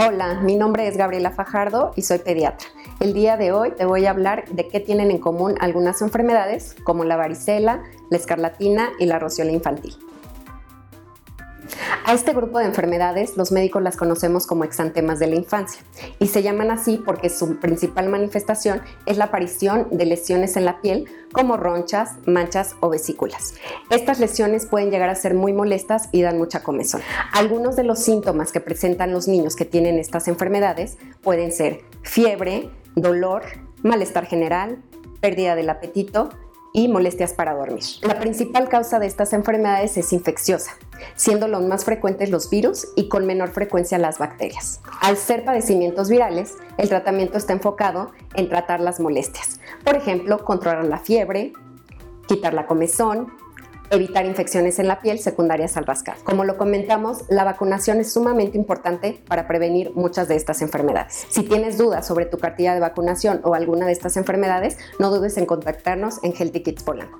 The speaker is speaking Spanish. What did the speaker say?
Hola, mi nombre es Gabriela Fajardo y soy pediatra. El día de hoy te voy a hablar de qué tienen en común algunas enfermedades como la varicela, la escarlatina y la rociola infantil. A este grupo de enfermedades los médicos las conocemos como exantemas de la infancia y se llaman así porque su principal manifestación es la aparición de lesiones en la piel como ronchas, manchas o vesículas. Estas lesiones pueden llegar a ser muy molestas y dan mucha comezón. Algunos de los síntomas que presentan los niños que tienen estas enfermedades pueden ser fiebre, dolor, malestar general, pérdida del apetito, y molestias para dormir. La principal causa de estas enfermedades es infecciosa, siendo los más frecuentes los virus y con menor frecuencia las bacterias. Al ser padecimientos virales, el tratamiento está enfocado en tratar las molestias. Por ejemplo, controlar la fiebre, quitar la comezón, evitar infecciones en la piel secundarias al rascar. Como lo comentamos, la vacunación es sumamente importante para prevenir muchas de estas enfermedades. Si tienes dudas sobre tu cartilla de vacunación o alguna de estas enfermedades, no dudes en contactarnos en Healthy Kids Polanco.